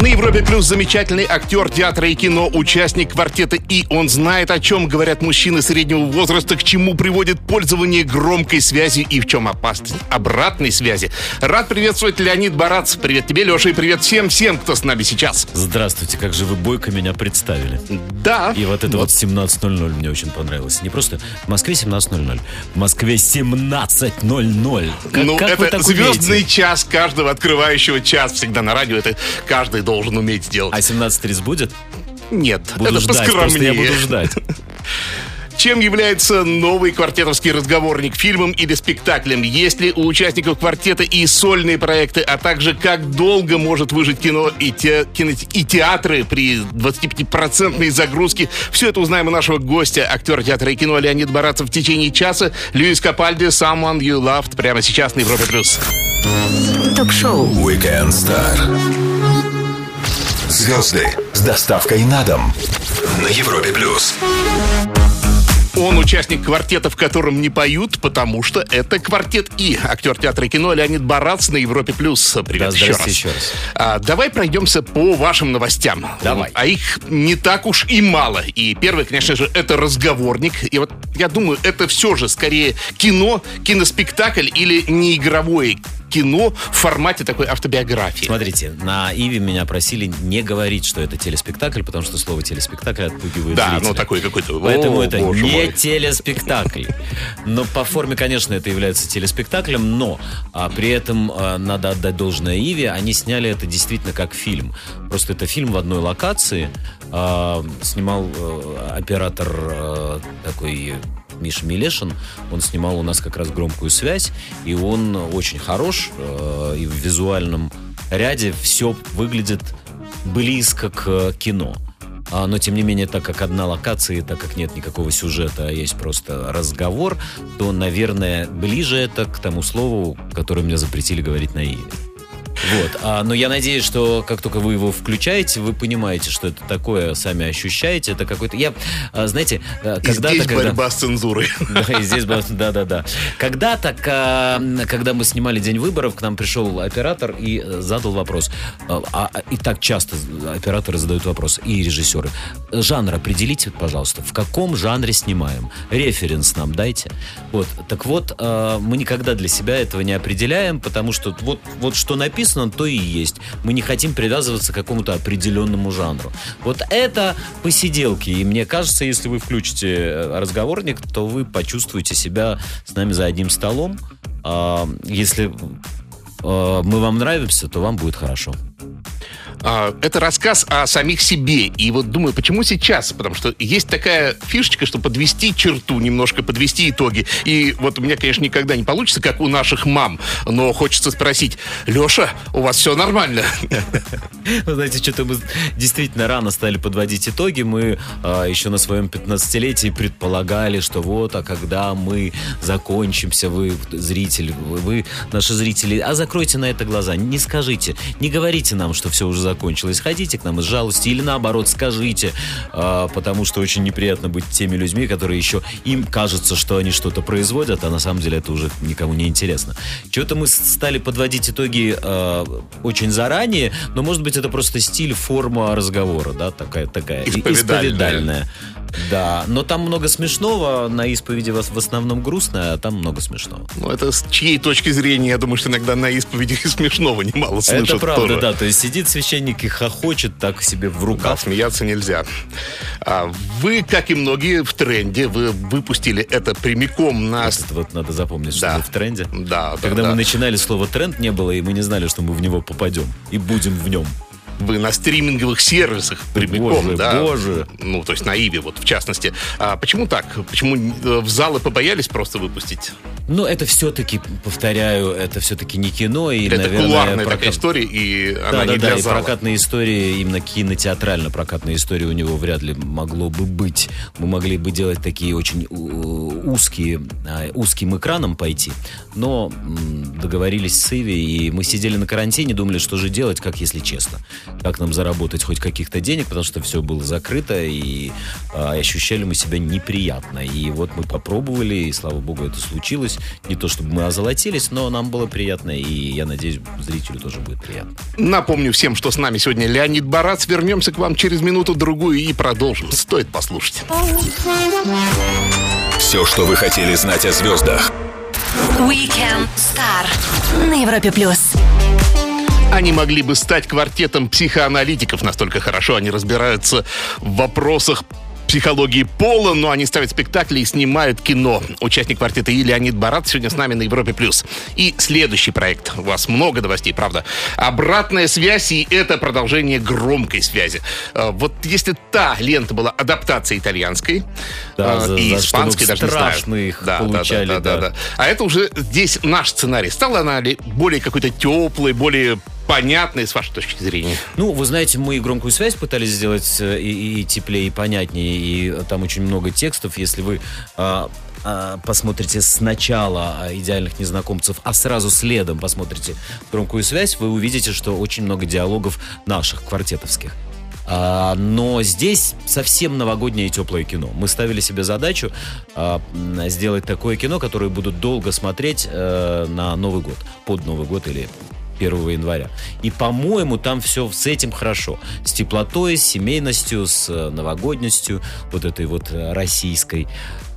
На Европе Плюс замечательный актер театра и кино, участник квартета И. Он знает, о чем говорят мужчины среднего возраста, к чему приводит пользование громкой связи и в чем опасность обратной связи. Рад приветствовать Леонид Барац. Привет тебе, Леша, и привет всем-всем, кто с нами сейчас. Здравствуйте, как же вы бойко меня представили. Да. И вот это вот 17.00 мне очень понравилось. Не просто в Москве 17.00, в Москве 17.00. Как, ну, как это звездный умеете? час каждого открывающего час всегда на радио. Это каждый должен уметь сделать. А 17.30 будет? Нет, Буду это ждать, просто поскромнее. я буду ждать. Чем является новый квартетовский разговорник фильмом или спектаклем? Есть ли у участников квартета и сольные проекты, а также как долго может выжить кино и, те, кино, и театры при 25% загрузке? Все это узнаем у нашего гостя, актера театра и кино Леонид Барацев в течение часа. Льюис Капальди, Someone You Loved, прямо сейчас на Европе+. плюс. Ток-шоу Weekend Star. Звезды с доставкой на дом. На Европе Плюс. Он участник квартета, в котором не поют, потому что это квартет И. Актер театра и кино Леонид Барац на Европе Плюс. Привет Да, еще раз. еще раз. А, давай пройдемся по вашим новостям. Давай. А их не так уж и мало. И первый, конечно же, это разговорник. И вот я думаю, это все же скорее кино, киноспектакль или неигровое кино в формате такой автобиографии. Смотрите, на Иве меня просили не говорить, что это телеспектакль, потому что слово телеспектакль отпугивает Да, зрителя. ну такой какой-то. Поэтому О, это не мой. телеспектакль. Но по форме, конечно, это является телеспектаклем, но а, при этом а, надо отдать должное Иве, они сняли это действительно как фильм. Просто это фильм в одной локации. А, снимал э, оператор э, такой Миша Милешин, он снимал у нас как раз громкую связь, и он очень хорош, э, и в визуальном ряде все выглядит близко к кино. А, Но, тем не менее, так как одна локация, и так как нет никакого сюжета, а есть просто разговор, то, наверное, ближе это к тому слову, которое мне запретили говорить на Ире. Вот. А, но я надеюсь, что как только вы его включаете, вы понимаете, что это такое, сами ощущаете. Это какой-то... Я, а, знаете, а, И когда-то... здесь когда- борьба с цензурой. да, и здесь было- да, да, да. Когда-то, ка- когда мы снимали День выборов, к нам пришел оператор и э, задал вопрос. А, а- и так часто операторы задают вопрос, и режиссеры. Жанр определите, пожалуйста, в каком жанре снимаем? Референс нам дайте. Вот. Так вот, э, мы никогда для себя этого не определяем, потому что вот, вот что написано, то и есть. Мы не хотим привязываться к какому-то определенному жанру. Вот это посиделки. И мне кажется, если вы включите э, разговорник, то вы почувствуете себя с нами за одним столом. А, Если э, мы вам нравимся, то вам будет хорошо. А, Это рассказ о самих себе. И вот думаю, почему сейчас? Потому что есть такая фишечка, что подвести черту, немножко подвести итоги. И вот у меня, конечно, никогда не получится, как у наших мам. Но хочется спросить, Леша, у вас все нормально? Вы знаете, что-то мы действительно рано стали подводить итоги. Мы а, еще на своем 15-летии предполагали, что вот, а когда мы закончимся, вы, зритель, вы, вы, наши зрители, а закройте на это глаза, не скажите, не говорите нам, что все уже закончилось. Ходите к нам из жалости или наоборот скажите, а, потому что очень неприятно быть теми людьми, которые еще им кажется, что они что-то производят, а на самом деле это уже никому не интересно. Чего-то мы стали подводить итоги а, очень заранее, но может быть это просто стиль, форма разговора, да, такая такая Исповедальная. исповедальная. Да, но там много смешного, на исповеди вас в основном грустно, а там много смешного. Ну, это с чьей точки зрения, я думаю, что иногда на исповедях и смешного немало слышат это правда, тоже. да, то есть сидит священник и хохочет так себе в Да, рукав. смеяться нельзя. А вы, как и многие, в тренде. Вы выпустили это прямиком на... Это вот надо запомнить, что Да. мы в тренде. Да, да, Когда да. мы начинали, слова тренд не было, и мы не знали, что мы в него попадем. И будем в нем. Вы на стриминговых сервисах прямиком, Боже, да? боже. Ну, то есть на Иве, вот в частности. А почему так? Почему э, в залы побоялись просто выпустить? Но это все-таки, повторяю, это все-таки не кино. И, Это наверное, кулуарная прокат- такая история, и Да, она да, не да, для и зала. прокатная история, именно кинотеатрально-прокатная история у него вряд ли могло бы быть. Мы могли бы делать такие очень у- узкие, а, узким экраном пойти, но договорились с Иви, и мы сидели на карантине, думали, что же делать, как если честно. Как нам заработать хоть каких-то денег, потому что все было закрыто, и а, ощущали мы себя неприятно. И вот мы попробовали, и слава богу, это случилось. Не то, чтобы мы озолотились, но нам было приятно, и я надеюсь, зрителю тоже будет приятно. Напомню всем, что с нами сегодня Леонид Барац. Вернемся к вам через минуту-другую и продолжим. Стоит послушать. Все, что вы хотели знать о звездах. Weekend Star на Европе плюс. Они могли бы стать квартетом психоаналитиков, настолько хорошо они разбираются в вопросах психологии пола, но они ставят спектакли и снимают кино. Участник квартета И Леонид Барат сегодня с нами на Европе+. плюс. И следующий проект. У вас много новостей, правда. Обратная связь, и это продолжение громкой связи. А, Вот если та лента была адаптацией итальянской Да, а, и за испанской, даже не знаю. их Да, да, да, получали, да, да, да. да. А это уже здесь наш сценарий. Стала она ли более какой-то теплой, более понятной с вашей точки зрения? Ну, вы знаете, мы и громкую связь пытались сделать э, и, и теплее, и понятнее, и там очень много текстов. Если вы а, а, посмотрите сначала а, «Идеальных незнакомцев», а сразу следом посмотрите громкую связь, вы увидите, что очень много диалогов наших, квартетовских. А, но здесь совсем новогоднее и теплое кино. Мы ставили себе задачу а, сделать такое кино, которое будут долго смотреть э, на Новый год, под Новый год или 1 января. И, по-моему, там все с этим хорошо. С теплотой, с семейностью, с э, новогодностью, вот этой вот э, российской.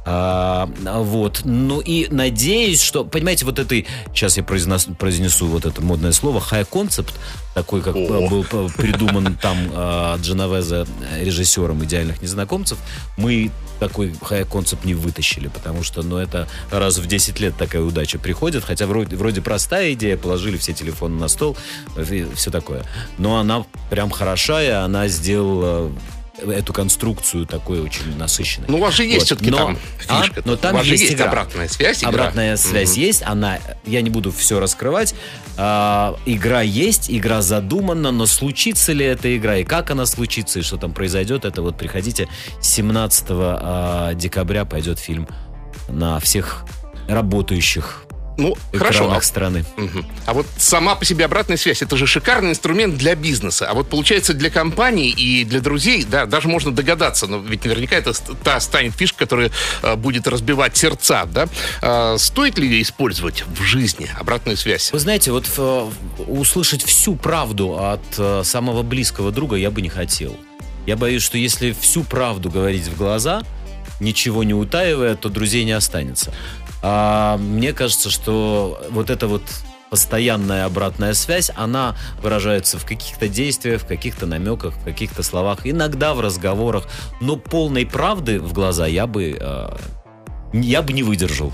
А, вот. Ну и надеюсь, что, понимаете, вот этой, сейчас я произнесу, произнесу вот это модное слово, high concept, такой, как О. э, был э, придуман там э, Дженовезе э, режиссером «Идеальных незнакомцев», мы такой high концепт не вытащили, потому что, ну, это раз в 10 лет такая удача приходит, хотя вроде, вроде простая идея, положили все телефоны на стол, и все такое. Но она прям хорошая, она сделала эту конструкцию такой очень насыщенной. Ну, у вас же есть Вот. все-таки Но- там а? фишка. Но там у вас есть есть игра. обратная связь. игра. Обратная связь Мгм. есть, она, я не буду все раскрывать. А, игра есть, игра задумана, но случится ли эта игра и как она случится и что там произойдет, это вот приходите 17 а, декабря пойдет фильм на всех работающих Ну, хорошо. а- страны. Мгм. А вот сама по себе обратная связь, это же шикарный инструмент для бизнеса. А вот получается для компаний и для друзей, да, даже можно догадаться, но ведь наверняка это та станет фишка, которая э, будет разбивать сердца, да. А, стоит ли ее использовать в жизни, обратную связь? Вы знаете, вот э, услышать всю правду от э, самого близкого друга я бы не хотел. Я боюсь, что если всю правду говорить в глаза, ничего не утаивая, то друзей не останется. А мне кажется, что вот эта вот постоянная обратная связь, она выражается в каких-то действиях, в каких-то намеках, в каких-то словах, иногда в разговорах, но полной правды в глаза я бы, э, я бы не выдержал.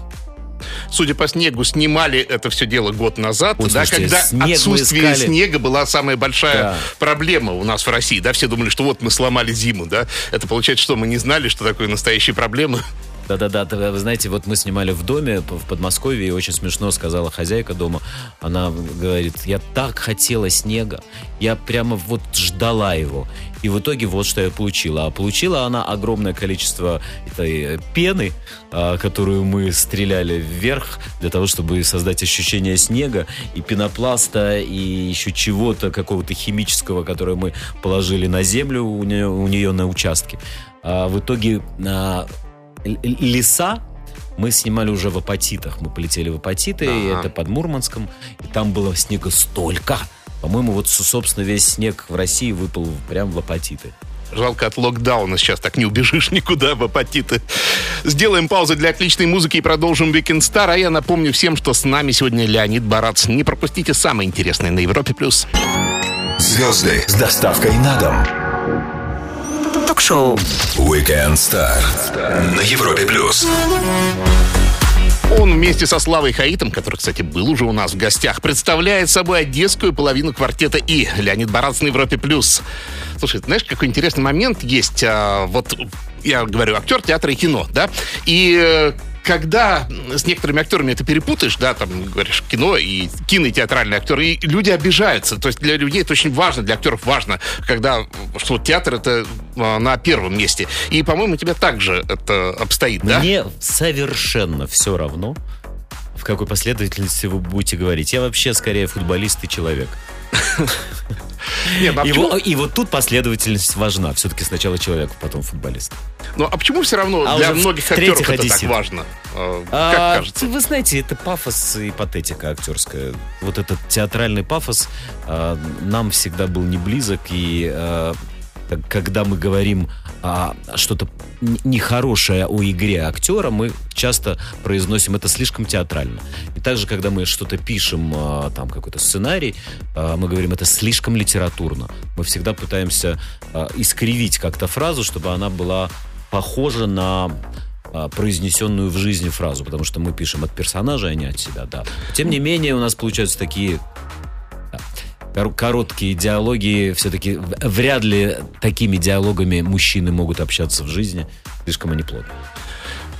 Судя по снегу, снимали это все дело год назад, Ой, да, слушайте, когда снег отсутствие искали. снега была самая большая Да. проблема у нас в России, да, все думали, что вот мы сломали зиму, да, это получается, что мы не знали, что такое настоящие проблемы. Да-да-да, вы знаете, вот мы снимали в доме в Подмосковье, и очень смешно сказала хозяйка дома. Она говорит, я так хотела снега, я прямо вот ждала его. И в итоге вот что я получила. А получила она огромное количество этой э, пены, а, которую мы стреляли вверх для того, чтобы создать ощущение снега и пенопласта, и еще чего-то, какого-то химического, которое мы положили на землю у нее, у нее на участке. А в итоге а, леса мы снимали уже в Апатитах. Мы полетели в Апатиты, и Ага. это под Мурманском. И там было снега столько. По-моему, вот, со- собственно, весь снег в России выпал прямо в Апатиты. Жалко, от локдауна сейчас так не убежишь никуда в апатиты. Сделаем паузу для отличной музыки и продолжим Weekend Star. А я напомню всем, что с нами сегодня Леонид Барац. Не пропустите самое интересное на Европе+. плюс. Звезды с доставкой на дом. Ток-шоу. Weekend Star на Европе плюс. Он вместе со Славой Хаитом, который, кстати, был уже у нас в гостях, представляет собой одесскую половину квартета И. Леонид Барац на Европе+. плюс. Слушай, знаешь, какой интересный момент есть? а, вот я говорю, актер театра и кино, да? И э, когда с некоторыми актерами это перепутаешь, да, там, говоришь, кино и кинотеатральный актер, и люди обижаются. То есть для людей это очень важно, для актеров важно, когда, что театр это а, на первом месте. И, по-моему, у тебя также это обстоит, да? Мне совершенно все равно, в какой последовательности вы будете говорить. Я вообще скорее футболист и человек. Нет, ну а И, почему- и вот тут последовательность важна. Все-таки сначала человек, потом футболист. ну, а почему все равно А для многих актеров это так важно? Э, А, Как кажется? Вы знаете, это пафос и патетика актерская. Вот этот театральный пафос а, нам всегда был не близок. И а, когда мы говорим а, что-то нехорошее о игре актера, мы часто произносим это слишком театрально. И также, когда мы что-то пишем, а, там какой-то сценарий, а, мы говорим это слишком литературно. Мы всегда пытаемся а, искривить как-то фразу, чтобы она была похожа на а, произнесенную в жизни фразу, потому что мы пишем от персонажа, а не от себя, да. Тем не менее, у нас получаются такие короткие диалоги. Все-таки вряд ли такими диалогами мужчины могут общаться в жизни. Слишком они плотно.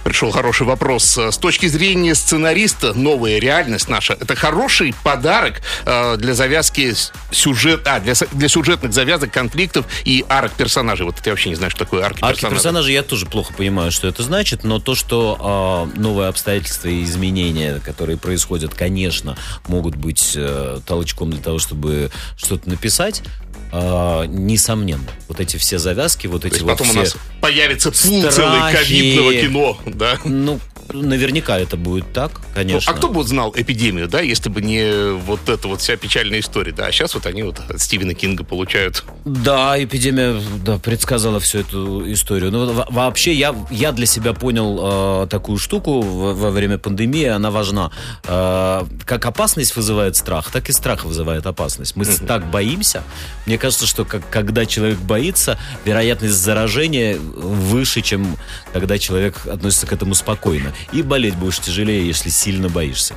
Пришел хороший вопрос. Э, С точки зрения сценариста, новая реальность наша, это хороший подарок э, для завязки сюжет, а, для, для сюжетных завязок, конфликтов и арок персонажей. Вот я вообще не знаю, что такое арки, Арки персонажей. персонажей я тоже плохо понимаю, что это значит, но то, что а, новые обстоятельства и изменения, которые происходят, конечно, могут быть э, толчком для того, чтобы что-то написать. А, несомненно. Вот эти все завязки, вот То эти вот потом все... у нас появится пул целый страхи. ковидного кино, да? Ну, наверняка это будет так, Ну, конечно. а кто бы знал эпидемию, да, если бы не вот эта вот вся печальная история, да? А сейчас вот они вот от Стивена Кинга получают. Да, эпидемия да, предсказала всю эту историю. Ну, во- вообще, я, я для себя понял э, такую штуку во, во время пандемии, она важна. Э, как опасность вызывает страх, так и страх вызывает опасность. Мы с- так боимся. Мне кажется, что как, когда человек боится, вероятность заражения выше, чем когда человек относится к этому спокойно. И болеть будешь тяжелее, если сильно боишься.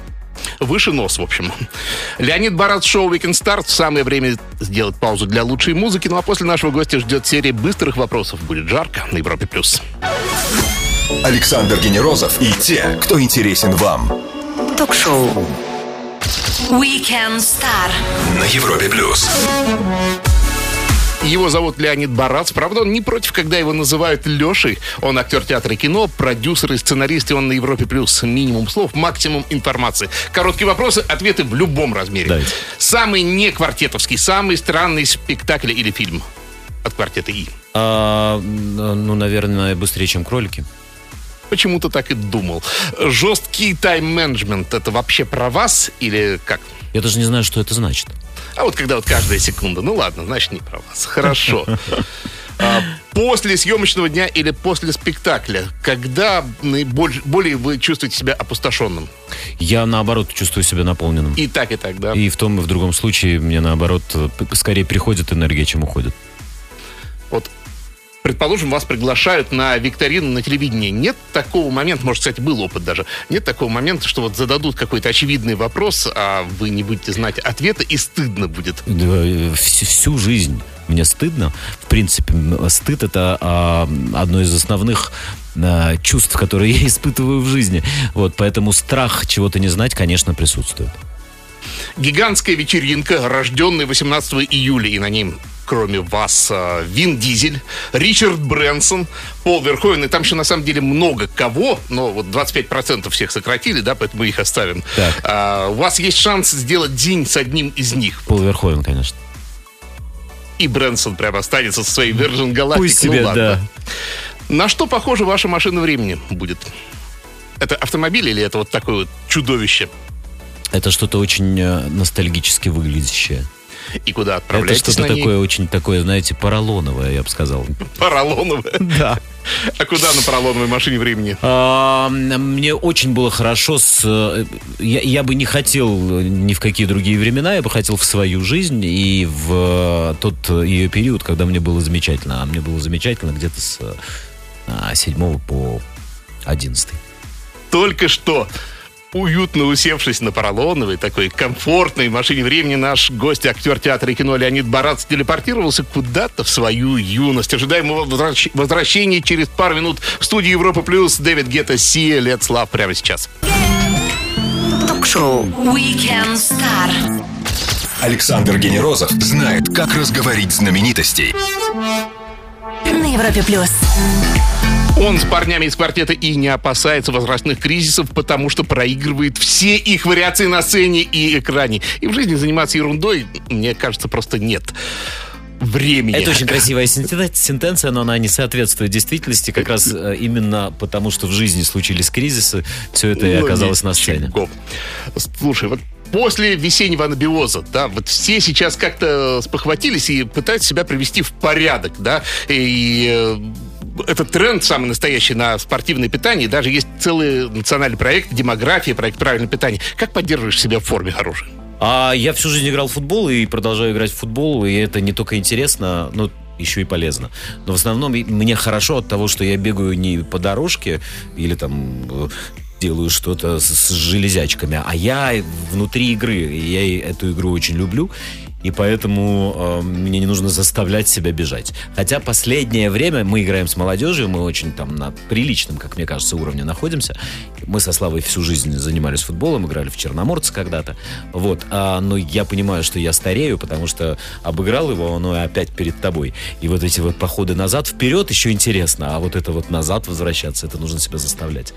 Выше нос, в общем. Леонид Барат, шоу Weekend Start. Самое время сделать паузу для лучшей музыки. Ну а после нашего гостя ждет серия быстрых вопросов. Будет жарко на Европе+. плюс. Александр Генерозов и те, кто интересен вам. Ток-шоу. Weekend Star. На Европе плюс. Его зовут Леонид Барац. Правда, он не против, когда его называют Лешей. Он актер театра и кино, продюсер и сценарист, и он на Европе+. плюс. Минимум слов, максимум информации. Короткие вопросы, ответы в любом размере. Давайте. Самый не квартетовский, самый странный спектакль или фильм от квартета И. А, ну, наверное, быстрее, чем кролики. Почему-то так и думал. Жесткий тайм-менеджмент – это вообще про вас или как? Я даже не знаю, что это значит. А вот когда вот каждая секунда. Ну ладно, значит, не про вас. Хорошо. А, После съемочного дня или после спектакля, когда более вы чувствуете себя опустошенным? Я, наоборот, чувствую себя наполненным. И так, и так, да? И в том, и в другом случае мне, наоборот, э, скорее приходит энергия, чем уходит. Предположим, вас приглашают на викторину на телевидении. Нет такого момента, может, кстати, был опыт даже, нет такого момента, что вот зададут какой-то очевидный вопрос, а вы не будете знать ответа, и стыдно будет. Да, э, вс- Всю жизнь мне стыдно. В принципе, стыд это а, одно из основных а, чувств, которые я испытываю в жизни. Вот, поэтому страх чего-то не знать, конечно, присутствует. Гигантская вечеринка, рожденная 18 июля, и на ней кроме вас, а, Вин Дизель, Ричард Брэнсон, Пол Верховен, и там еще на самом деле много кого, но вот 25% всех сократили, да, поэтому их оставим. Так. А, у вас есть шанс сделать день с одним из них. Пол Верховен, конечно. И Брэнсон прямо останется со своей Virgin Galactic. Пусть ну себе, ладно. да. На что похожа ваша машина времени будет? Это автомобиль или это вот такое вот чудовище? Это что-то очень э, ностальгически выглядящее. И куда Это отправляетесь что-то на ней? такое очень такое, знаете, поролоновое, я бы сказал. Поролоновое. Да. А куда на поролоновой машине времени? А, Мне очень было хорошо с... э, Я, я бы не хотел ни в какие другие времена, я бы хотел в свою жизнь и в тот ее период, когда мне было замечательно. А мне было замечательно где-то с а, 7 по 11. Только что уютно усевшись на поролоновой, такой комфортной машине времени, наш гость, актер театра и кино Леонид Барац телепортировался куда-то в свою юность. Ожидаем его возвращ- возвращения через пару минут в студии Европа Плюс. Дэвид Гетта, Сия, Let's Love прямо сейчас. Ток-шоу Weekend Star. Александр Генерозов знает, как разговорить знаменитостей. На Европе плюс. Он с парнями из квартета и не опасается возрастных кризисов, потому что проигрывает все их вариации на сцене и экране. И в жизни заниматься ерундой, мне кажется, просто нет времени. Это очень красивая сентенция, но она не соответствует действительности, как раз э, именно потому, что в жизни случились кризисы, все это и Ну, оказалось на сцене. Слушай, вот после весеннего анабиоза, да, вот все сейчас как-то спохватились и пытаются себя привести в порядок, да, и э, этот тренд самый настоящий на спортивное питание, даже есть целый национальный проект демография, проект правильное питание. Как поддерживаешь себя в форме хорошей? А я всю жизнь играл в футбол и продолжаю играть в футбол, и это не только интересно, но еще и полезно. Но в основном мне хорошо от того, что я бегаю не по дорожке или там э, делаю что-то с, с железячками, а я внутри игры. Я эту игру очень люблю. И поэтому э, мне не нужно заставлять себя бежать. Хотя последнее время мы играем с молодежью, мы очень там на приличном, как мне кажется, уровне находимся. Мы со Славой всю жизнь занимались футболом, играли в Черноморце когда-то. Вот. А, но я понимаю, что я старею, потому что обыграл его, оно опять перед тобой. И вот эти вот походы назад, вперед еще интересно, а вот это вот назад возвращаться, это нужно себя заставлять.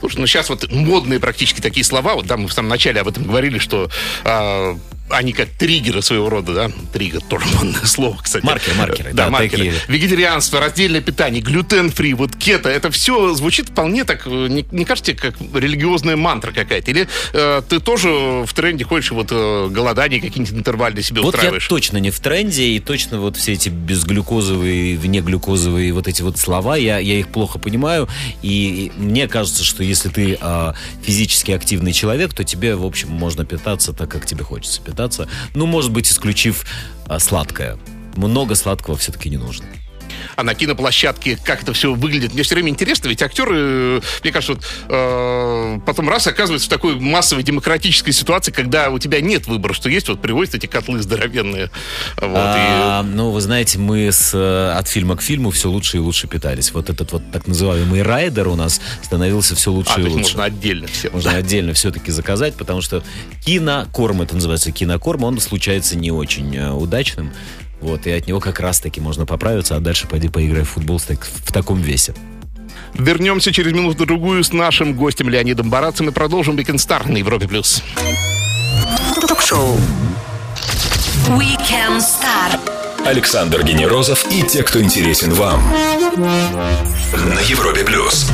Слушай, ну сейчас вот модные практически такие слова, вот да, мы в самом начале об этом говорили, что а, они как триггеры своего рода, да, триггер тоже модное слово, кстати. Маркеры, маркеры, да, да, маркеры. такие. Вегетарианство, раздельное питание, глютен-фри, вот кето, это все звучит вполне так, э, не, не кажется, как религиозная мантра какая-то? Или э, ты тоже в тренде ходишь, и вот э, голодание какие-нибудь интервальные себе Вот я устраиваешь? точно не в тренде, и точно вот все эти безглюкозовые, внеглюкозовые вот эти вот слова, я, я их плохо понимаю, и мне кажется, что если ты а, физически активный человек, то тебе, в общем, можно питаться так, как тебе хочется питаться. Ну, может быть, исключив а, сладкое. Много сладкого все-таки не нужно. А на киноплощадке как это все выглядит. Мне все время интересно, ведь актеры, э, мне кажется, вот, э, потом раз оказываются в такой массовой демократической ситуации, когда у тебя нет выбора, что есть, вот привозят эти котлы здоровенные. Вот, и- А, ну, вы знаете, мы с, э, от фильма к фильму все лучше и лучше питались. Вот этот вот так называемый райдер у нас становился все лучше а, и лучше. можно отдельно все. Можно отдельно все-таки заказать, потому что кинокорм, это называется кинокорм, он случается не очень э, удачным. Вот, и от него как раз-таки можно поправиться, а дальше пойди поиграй в футбол так- в таком весе. Вернемся через минуту-другую с нашим гостем Леонидом Барацем и продолжим Weekend Star на Европе+. плюс. Ток-шоу. Weekend Star. Александр Генерозов и те, кто интересен вам. На Европе плюс.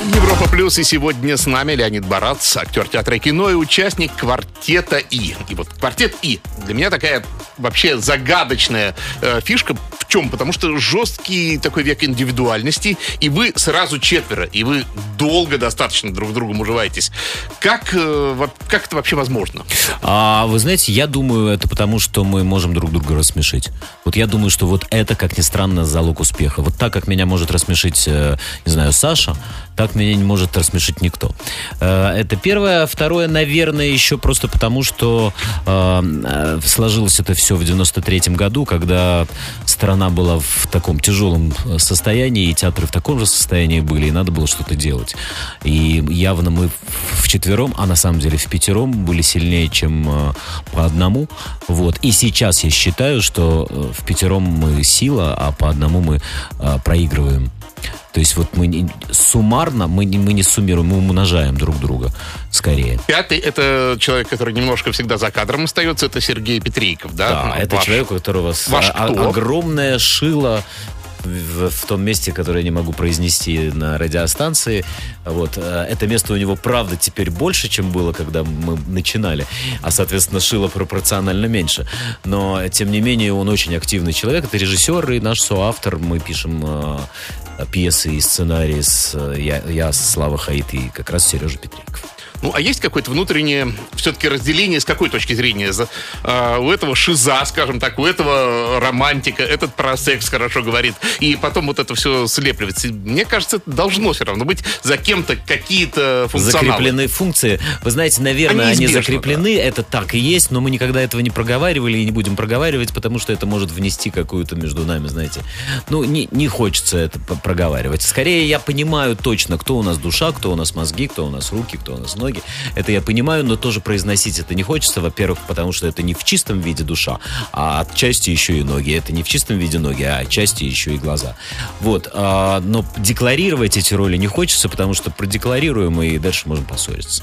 Европа Плюс, и сегодня с нами Леонид Барац, актер театра и кино и участник квартета И. И вот квартет И для меня такая вообще загадочная э, фишка. В чем? Потому что жесткий такой век индивидуальности, и вы сразу четверо, и вы долго достаточно друг с другом уживаетесь. Как, э, как это вообще возможно? А вы знаете, я думаю, это потому, что мы можем друг друга рассмешить. Вот я думаю, что вот это, как ни странно, залог успеха. Вот так, как меня может рассмешить, э, не знаю, Саша, так меня не может рассмешить никто. Э, Это первое. Второе, наверное, еще просто потому, что э, э, сложилось это все в 93-м году, когда страна была в таком тяжелом состоянии, и театры в таком же состоянии были, и надо было что-то делать. И явно мы в четвером, а на самом деле в пятером были сильнее, чем по одному. Вот. И сейчас я считаю, что в пятером мы сила, а по одному мы проигрываем. То есть вот мы не- суммарно, мы не, мы не суммируем, мы умножаем друг друга скорее. Пятый — это человек, который немножко всегда за кадром остается, это Сергей Петрейков, да? Да, Ну, это ваш. человек, у которого ваш а- огромное шило в, в том месте, которое я не могу произнести на радиостанции. Вот. э, Это место у него, правда, теперь больше, чем было, когда мы начинали. А, соответственно, шило пропорционально меньше. Но, тем не менее, он очень активный человек. Это режиссер и наш соавтор. Мы пишем э, пьесы и сценарии. С, э, я, я, Слава Хаид и как раз Сережа Петриков. Ну, а есть какое-то внутреннее все-таки разделение, с какой точки зрения? А, у этого шиза, скажем так, у этого романтика, этот про секс хорошо говорит, и потом вот это все слепливается. Мне кажется, это должно все равно быть за кем-то какие-то функционалы. закреплены функции. Вы знаете, наверное, Они они, закреплены, это так и есть, но мы никогда этого не проговаривали и не будем проговаривать, потому что это может внести какую-то между нами, знаете. Ну, не, не хочется это проговаривать. Скорее, я понимаю точно, кто у нас душа, кто у нас мозги, кто у нас руки, кто у нас ноги. Ноги. Это я понимаю, но тоже произносить это не хочется. Во-первых, потому что это не в чистом виде душа, а отчасти еще и ноги. Это не в чистом виде ноги, а отчасти еще и глаза. Вот. А, но декларировать эти роли не хочется, потому что продекларируем и дальше можем поссориться.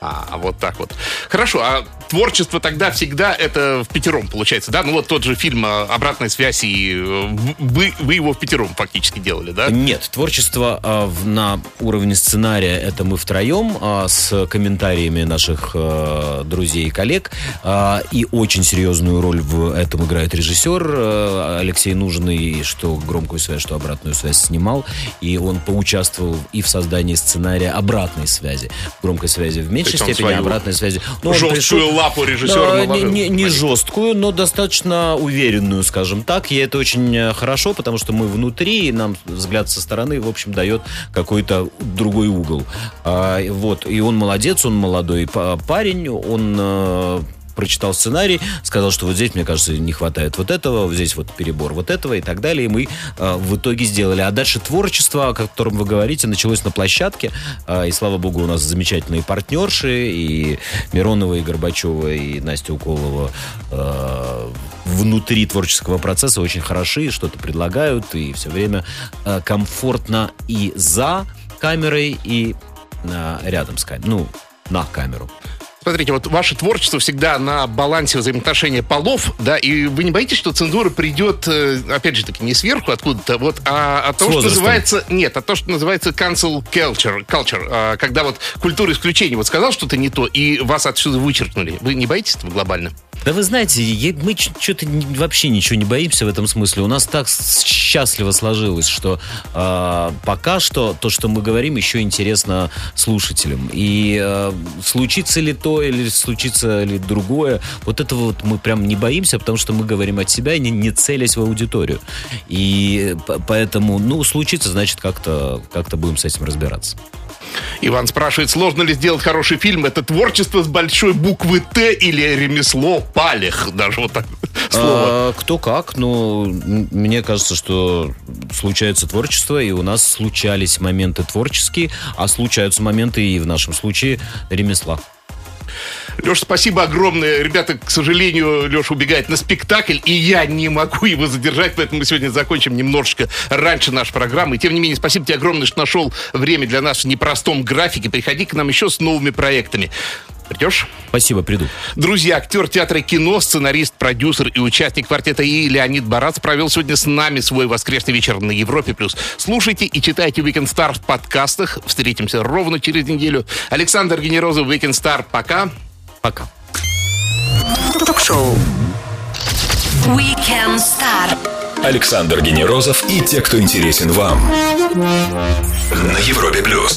А, вот так вот. Хорошо, а творчество тогда всегда это в пятером получается, да? Ну вот тот же фильм а, «Обратная связь», и э, вы, вы его в пятером фактически делали, да? Нет, творчество а, на уровне сценария это мы втроем а, с комментариями наших а, друзей и коллег. А, и очень серьезную роль в этом играет режиссер а, Алексей Нужный, что громкую связь, что обратную связь снимал. И он поучаствовал и в создании сценария обратной связи. Громкой связи в меньшей степени, обратной связи. Но жесткую пришел, лапу режиссера да, не, не, не жесткую, но достаточно уверенную, скажем так. И это очень э, хорошо, потому что мы внутри, и нам взгляд со стороны, в общем, дает какой-то другой угол. А, вот. И он молодец, он молодой парень, он э, прочитал сценарий, сказал, что вот здесь, мне кажется, не хватает вот этого, вот здесь вот перебор вот этого и так далее. И мы э, в итоге сделали. А дальше творчество, о котором вы говорите, началось на площадке. Э, и слава богу, у нас замечательные партнерши. И Миронова, и Горбачева, и Настя Уколова э, внутри творческого процесса очень хороши, что-то предлагают. И все время э, комфортно и за камерой, и э, рядом с камерой. Ну, на камеру. Смотрите, вот ваше творчество всегда на балансе взаимоотношения полов, да, и вы не боитесь, что цензура придет, э, опять же таки, не сверху откуда-то, вот, а о том, что называется... Нет, а то, что называется cancel culture, culture а, когда вот культура исключения, вот сказал что-то не то, и вас отсюда вычеркнули. Вы не боитесь этого глобально? Да вы знаете, мы что-то вообще ничего не боимся в этом смысле. У нас так счастливо сложилось, что э, пока что то, что мы говорим, еще интересно слушателям. И э, случится ли то или случится ли другое, вот этого вот мы прям не боимся, потому что мы говорим от себя, не, не целясь в аудиторию. И поэтому, ну, случится, значит, как-то как будем с этим разбираться. Иван спрашивает, сложно ли сделать хороший фильм? Это творчество с большой буквы Т или ремесло палех? Даже вот так слово. А, кто как, но мне кажется, что случается творчество, и у нас случались моменты творческие, а случаются моменты и в нашем случае ремесла. Леша, спасибо огромное. Ребята, к сожалению, Леша убегает на спектакль, и я не могу его задержать, поэтому мы сегодня закончим немножечко раньше нашей программы. И тем не менее, спасибо тебе огромное, что нашел время для нас в непростом графике. Приходи к нам еще с новыми проектами. Придешь? Спасибо, приду. Друзья, актер театра кино, сценарист, продюсер и участник квартета И Леонид Барац провел сегодня с нами свой воскресный вечер на Европе+. плюс. Слушайте и читайте Weekend Star в подкастах. Встретимся ровно через неделю. Александр Генерозов, Weekend Star. Пока. Пока. Ток-шоу Weekend Star. Александр Генерозов и те, кто интересен вам. На Европе+. плюс.